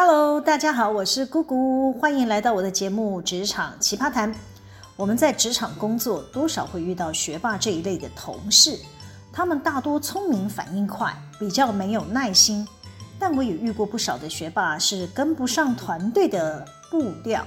Hello，大家好，我是姑姑，欢迎来到我的节目《职场奇葩谈》。我们在职场工作，多少会遇到学霸这一类的同事，他们大多聪明、反应快，比较没有耐心。但我也遇过不少的学霸是跟不上团队的步调。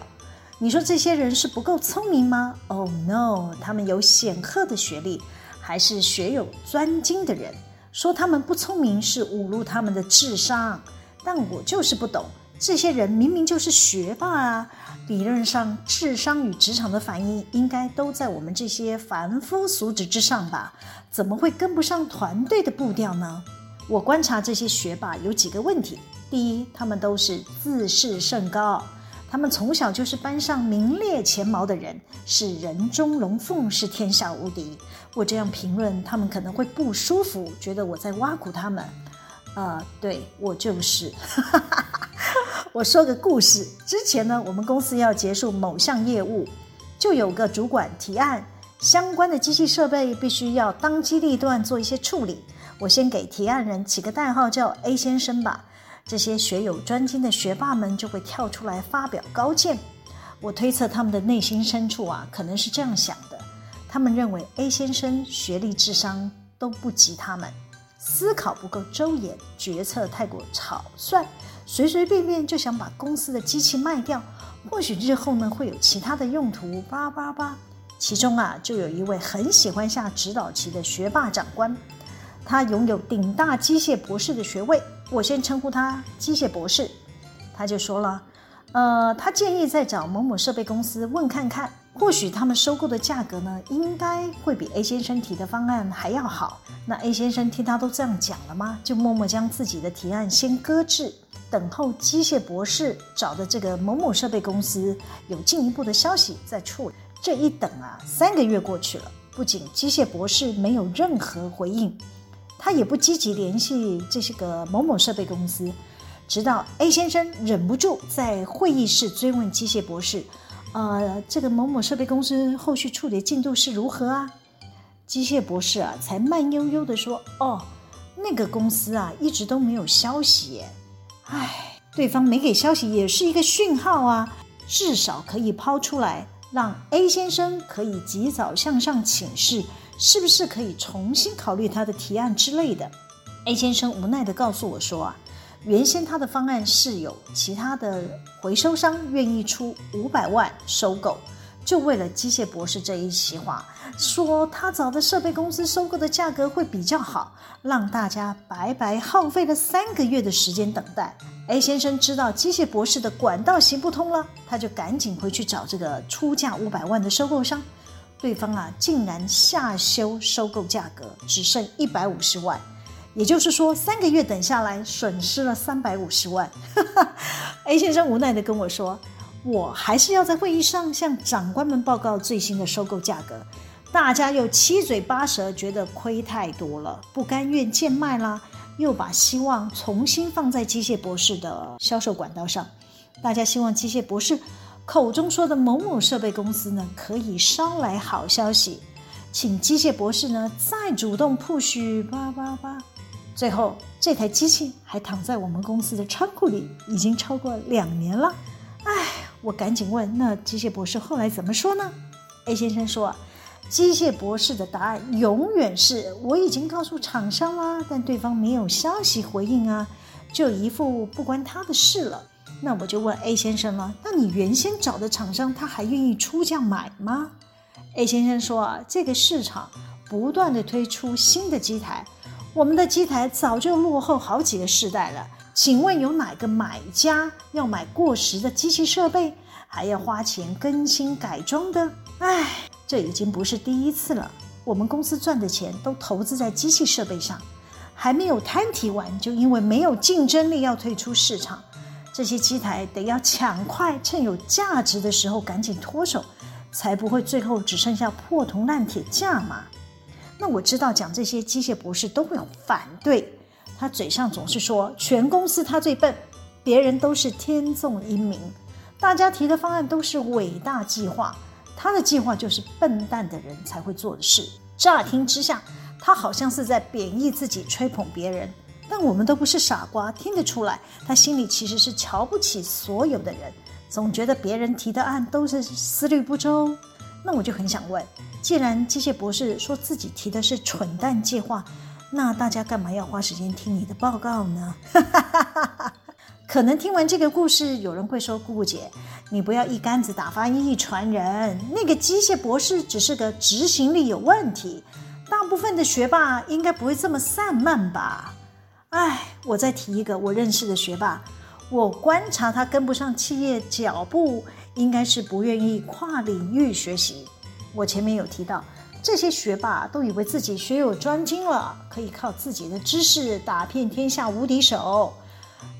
你说这些人是不够聪明吗？Oh no，他们有显赫的学历，还是学有专精的人。说他们不聪明是侮辱他们的智商。但我就是不懂，这些人明明就是学霸啊！理论上，智商与职场的反应应该都在我们这些凡夫俗子之上吧？怎么会跟不上团队的步调呢？我观察这些学霸有几个问题：第一，他们都是自视甚高，他们从小就是班上名列前茅的人，是人中龙凤，是天下无敌。我这样评论，他们可能会不舒服，觉得我在挖苦他们。呃，对，我就是。哈哈哈我说个故事，之前呢，我们公司要结束某项业务，就有个主管提案，相关的机器设备必须要当机立断做一些处理。我先给提案人起个代号叫 A 先生吧，这些学有专精的学霸们就会跳出来发表高见。我推测他们的内心深处啊，可能是这样想的：他们认为 A 先生学历智商都不及他们。思考不够周延，决策太过草率，随随便便就想把公司的机器卖掉，或许日后呢会有其他的用途。叭叭叭，其中啊就有一位很喜欢下指导棋的学霸长官，他拥有顶大机械博士的学位，我先称呼他机械博士。他就说了，呃，他建议再找某某设备公司问看看。或许他们收购的价格呢，应该会比 A 先生提的方案还要好。那 A 先生听他都这样讲了吗？就默默将自己的提案先搁置，等候机械博士找的这个某某设备公司有进一步的消息再处理。这一等啊，三个月过去了，不仅机械博士没有任何回应，他也不积极联系这些个某某设备公司，直到 A 先生忍不住在会议室追问机械博士。呃，这个某某设备公司后续处理进度是如何啊？机械博士啊，才慢悠悠地说：“哦，那个公司啊，一直都没有消息耶。唉，对方没给消息也是一个讯号啊，至少可以抛出来，让 A 先生可以及早向上请示，是不是可以重新考虑他的提案之类的。”A 先生无奈地告诉我说：“啊。”原先他的方案是有其他的回收商愿意出五百万收购，就为了机械博士这一席话，说他找的设备公司收购的价格会比较好，让大家白白耗费了三个月的时间等待。A 先生知道机械博士的管道行不通了，他就赶紧回去找这个出价五百万的收购商，对方啊竟然下修收购价格，只剩一百五十万。也就是说，三个月等下来，损失了三百五十万。A 先生无奈地跟我说：“我还是要在会议上向长官们报告最新的收购价格。”大家又七嘴八舌，觉得亏太多了，不甘愿贱卖啦，又把希望重新放在机械博士的销售管道上。大家希望机械博士口中说的某某设备公司呢，可以捎来好消息，请机械博士呢再主动 push 吧吧吧。最后，这台机器还躺在我们公司的仓库里，已经超过两年了。哎，我赶紧问，那机械博士后来怎么说呢？A 先生说，机械博士的答案永远是我已经告诉厂商了，但对方没有消息回应啊，就一副不关他的事了。那我就问 A 先生了，那你原先找的厂商他还愿意出价买吗？A 先生说，这个市场不断地推出新的机台。我们的机台早就落后好几个世代了，请问有哪个买家要买过时的机器设备，还要花钱更新改装的？唉，这已经不是第一次了。我们公司赚的钱都投资在机器设备上，还没有摊提完，就因为没有竞争力要退出市场。这些机台得要抢快，趁有价值的时候赶紧脱手，才不会最后只剩下破铜烂铁价嘛。那我知道讲这些机械博士都会有反对，他嘴上总是说全公司他最笨，别人都是天纵英明，大家提的方案都是伟大计划，他的计划就是笨蛋的人才会做的事。乍听之下，他好像是在贬义自己，吹捧别人，但我们都不是傻瓜，听得出来，他心里其实是瞧不起所有的人，总觉得别人提的案都是思虑不周。那我就很想问，既然机械博士说自己提的是蠢蛋计划，那大家干嘛要花时间听你的报告呢？可能听完这个故事，有人会说：“姑姑姐，你不要一竿子打翻一船人。那个机械博士只是个执行力有问题，大部分的学霸应该不会这么散漫吧？”哎，我再提一个我认识的学霸，我观察他跟不上企业脚步，应该是不愿意跨领域学习。我前面有提到，这些学霸都以为自己学有专精了，可以靠自己的知识打遍天下无敌手。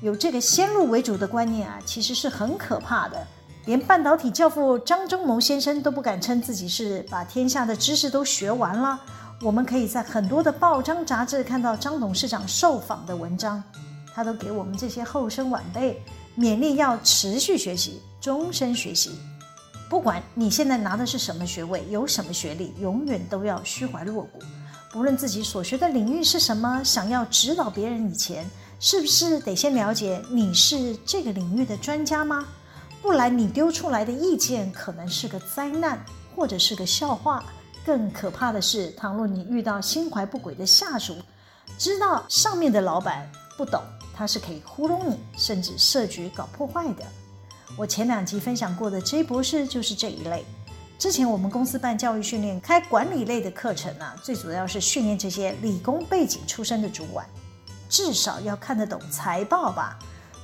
有这个先入为主的观念啊，其实是很可怕的。连半导体教父张忠谋先生都不敢称自己是把天下的知识都学完了。我们可以在很多的报章杂志看到张董事长受访的文章，他都给我们这些后生晚辈勉励要持续学习，终身学习。不管你现在拿的是什么学位，有什么学历，永远都要虚怀若谷。不论自己所学的领域是什么，想要指导别人以前，是不是得先了解你是这个领域的专家吗？不然你丢出来的意见可能是个灾难，或者是个笑话。更可怕的是，倘若你遇到心怀不轨的下属，知道上面的老板不懂，他是可以糊弄你，甚至设局搞破坏的。我前两集分享过的 J 博士就是这一类。之前我们公司办教育训练，开管理类的课程啊，最主要是训练这些理工背景出身的主管。至少要看得懂财报吧？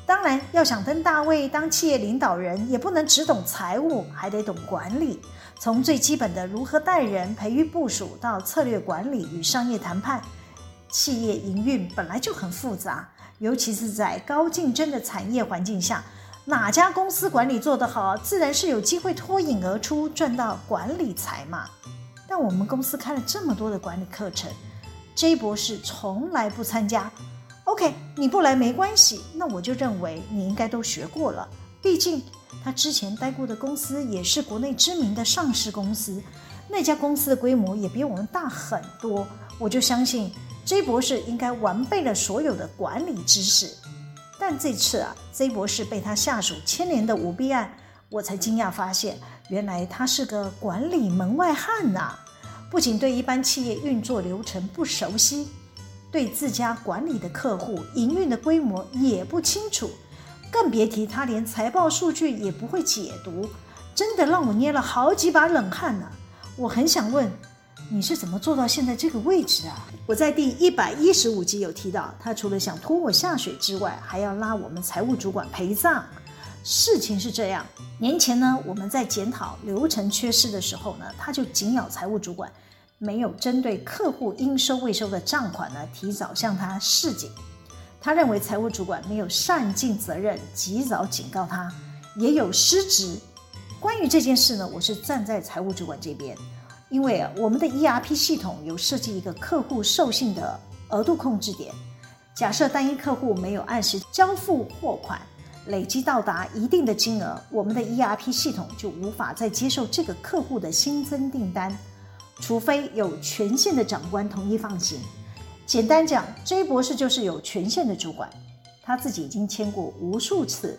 当然，要想登大位当企业领导人，也不能只懂财务，还得懂管理。从最基本的如何带人、培育部署，到策略管理与商业谈判，企业营运本来就很复杂，尤其是在高竞争的产业环境下，哪家公司管理做得好，自然是有机会脱颖而出，赚到管理财嘛。但我们公司开了这么多的管理课程，J 博士从来不参加。OK，你不来没关系，那我就认为你应该都学过了。毕竟他之前待过的公司也是国内知名的上市公司，那家公司的规模也比我们大很多。我就相信 J 博士应该完备了所有的管理知识。但这次啊，Z 博士被他下属牵连的舞弊案，我才惊讶发现，原来他是个管理门外汉呐！不仅对一般企业运作流程不熟悉。对自家管理的客户营运的规模也不清楚，更别提他连财报数据也不会解读，真的让我捏了好几把冷汗呢。我很想问，你是怎么做到现在这个位置啊？我在第一百一十五集有提到，他除了想拖我下水之外，还要拉我们财务主管陪葬。事情是这样，年前呢，我们在检讨流程缺失的时候呢，他就紧咬财务主管。没有针对客户应收未收的账款呢，提早向他示警。他认为财务主管没有善尽责任，及早警告他，也有失职。关于这件事呢，我是站在财务主管这边，因为啊，我们的 ERP 系统有设计一个客户授信的额度控制点。假设单一客户没有按时交付货款，累积到达一定的金额，我们的 ERP 系统就无法再接受这个客户的新增订单。除非有权限的长官同意放行，简单讲，J 博士就是有权限的主管，他自己已经签过无数次，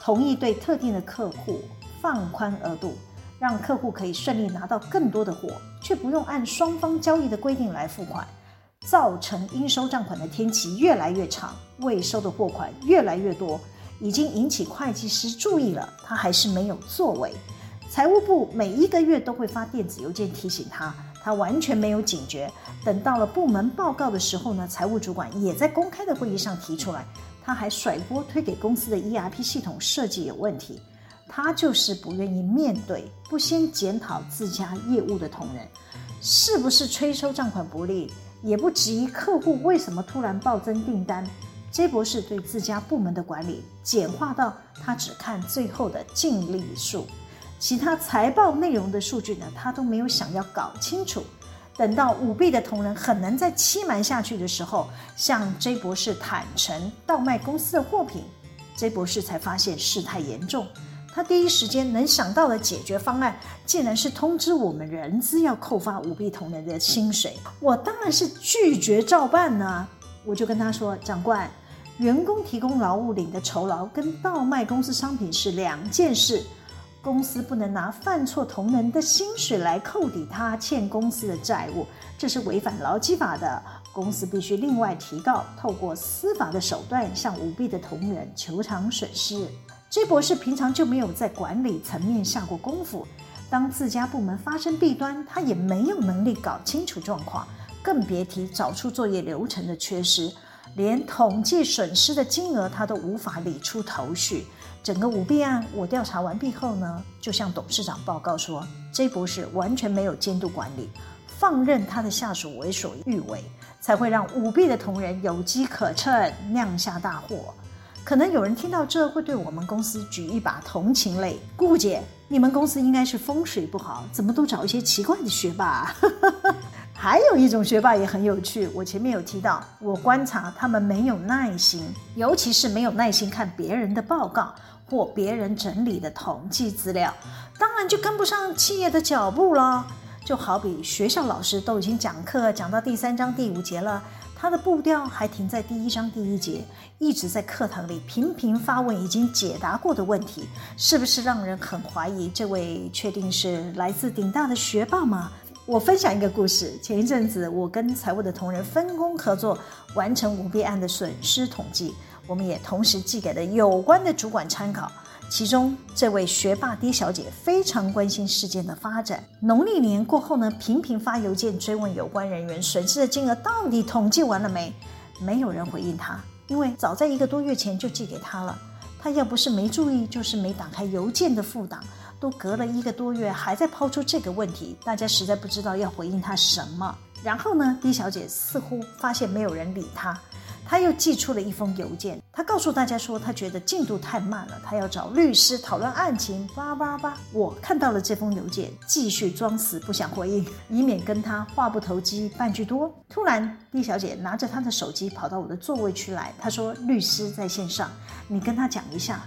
同意对特定的客户放宽额度，让客户可以顺利拿到更多的货，却不用按双方交易的规定来付款，造成应收账款的天期越来越长，未收的货款越来越多，已经引起会计师注意了，他还是没有作为。财务部每一个月都会发电子邮件提醒他，他完全没有警觉。等到了部门报告的时候呢，财务主管也在公开的会议上提出来，他还甩锅推给公司的 ERP 系统设计有问题。他就是不愿意面对，不先检讨自家业务的同仁，是不是催收账款不利，也不质疑客户为什么突然暴增订单。J 博士对自家部门的管理简化到他只看最后的净利数。其他财报内容的数据呢，他都没有想要搞清楚。等到舞弊的同仁很难再欺瞒下去的时候，向 J 博士坦诚倒卖公司的货品，J 博士才发现事态严重。他第一时间能想到的解决方案，竟然是通知我们人资要扣发舞弊同仁的薪水。我当然是拒绝照办呢、啊。我就跟他说：“长官，员工提供劳务领的酬劳跟倒卖公司商品是两件事，公司不能拿犯错同仁的薪水来扣抵他欠公司的债务，这是违反劳基法的。公司必须另外提告，透过司法的手段向舞弊的同仁求偿损失。”J 博士平常就没有在管理层面下过功夫。当自家部门发生弊端，他也没有能力搞清楚状况，更别提找出作业流程的缺失，连统计损失的金额他都无法理出头绪。整个舞弊案我调查完毕后呢，就向董事长报告说，J 博士完全没有监督管理，放任他的下属为所欲为，才会让舞弊的同仁有机可乘，酿下大祸。可能有人听到这会对我们公司举一把同情泪。姑姑姐，你们公司应该是风水不好，怎么都找一些奇怪的学霸？还有一种学霸也很有趣，我前面有提到，我观察他们没有耐心，尤其是没有耐心看别人的报告或别人整理的统计资料，当然就跟不上企业的脚步了。就好比学校老师都已经讲课讲到第三章第五节了。他的步调还停在第一章第一节，一直在课堂里频频发问已经解答过的问题，是不是让人很怀疑这位确定是来自顶大的学霸吗？我分享一个故事，前一阵子我跟财务的同仁分工合作，完成舞弊案的损失统计，我们也同时寄给了有关的主管参考。其中，这位学霸 D 小姐非常关心事件的发展。农历年过后呢，频频发邮件追问有关人员损失的金额到底统计完了没？没有人回应她，因为早在一个多月前就寄给她了。她要不是没注意，就是没打开邮件的副档。都隔了一个多月，还在抛出这个问题，大家实在不知道要回应她什么。然后呢，D 小姐似乎发现没有人理她。他又寄出了一封邮件，他告诉大家说，他觉得进度太慢了，他要找律师讨论案情。叭叭叭，我看到了这封邮件，继续装死不想回应，以免跟他话不投机半句多。突然，D 小姐拿着她的手机跑到我的座位区来，她说：“律师在线上，你跟他讲一下。”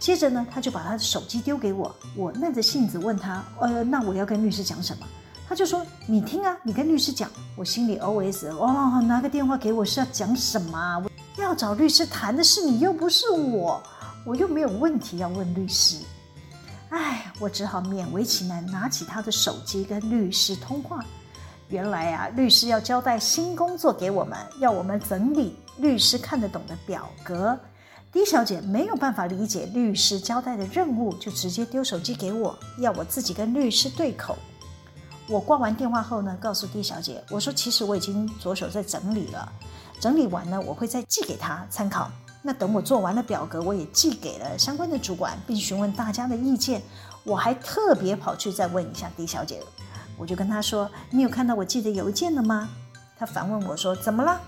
接着呢，他就把他的手机丢给我，我耐着性子问他：“呃，那我要跟律师讲什么？”他就说：“你听啊，你跟律师讲。”我心里 OS：“ 哦，拿个电话给我是要讲什么？我要找律师谈的是你，又不是我，我又没有问题要问律师。”哎，我只好勉为其难，拿起他的手机跟律师通话。原来啊，律师要交代新工作给我们，要我们整理律师看得懂的表格。D 小姐没有办法理解律师交代的任务，就直接丢手机给我，要我自己跟律师对口。我挂完电话后呢，告诉 D 小姐，我说其实我已经着手在整理了，整理完呢，我会再寄给她参考。那等我做完了表格，我也寄给了相关的主管，并询问大家的意见。我还特别跑去再问一下 D 小姐，我就跟她说：“你有看到我寄的邮件了吗？”她反问我说：“怎么了？”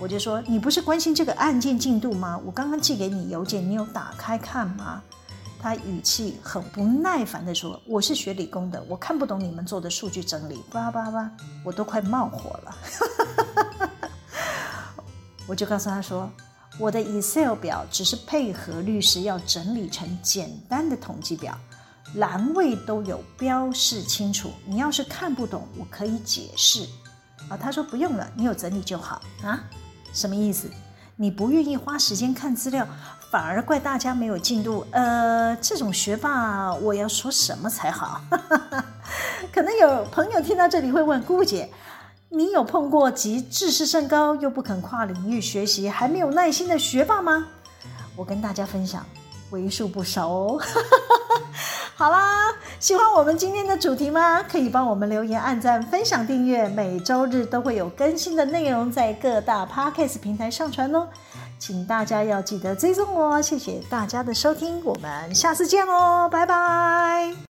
我就说：“你不是关心这个案件进度吗？我刚刚寄给你邮件，你有打开看吗？”他语气很不耐烦地说：“我是学理工的，我看不懂你们做的数据整理。”叭叭叭，我都快冒火了。我就告诉他说：“我的 Excel 表只是配合律师要整理成简单的统计表，栏位都有标示清楚。你要是看不懂，我可以解释。”啊，他说：“不用了，你有整理就好。”啊，什么意思？你不愿意花时间看资料？反而怪大家没有进度，呃，这种学霸我要说什么才好？可能有朋友听到这里会问姑姐，你有碰过集知识甚高又不肯跨领域学习，还没有耐心的学霸吗？我跟大家分享，为数不少哦。好啦，喜欢我们今天的主题吗？可以帮我们留言、按赞、分享、订阅，每周日都会有更新的内容在各大 Podcast 平台上传哦。请大家要记得追踪我，谢谢大家的收听，我们下次见喽，拜拜。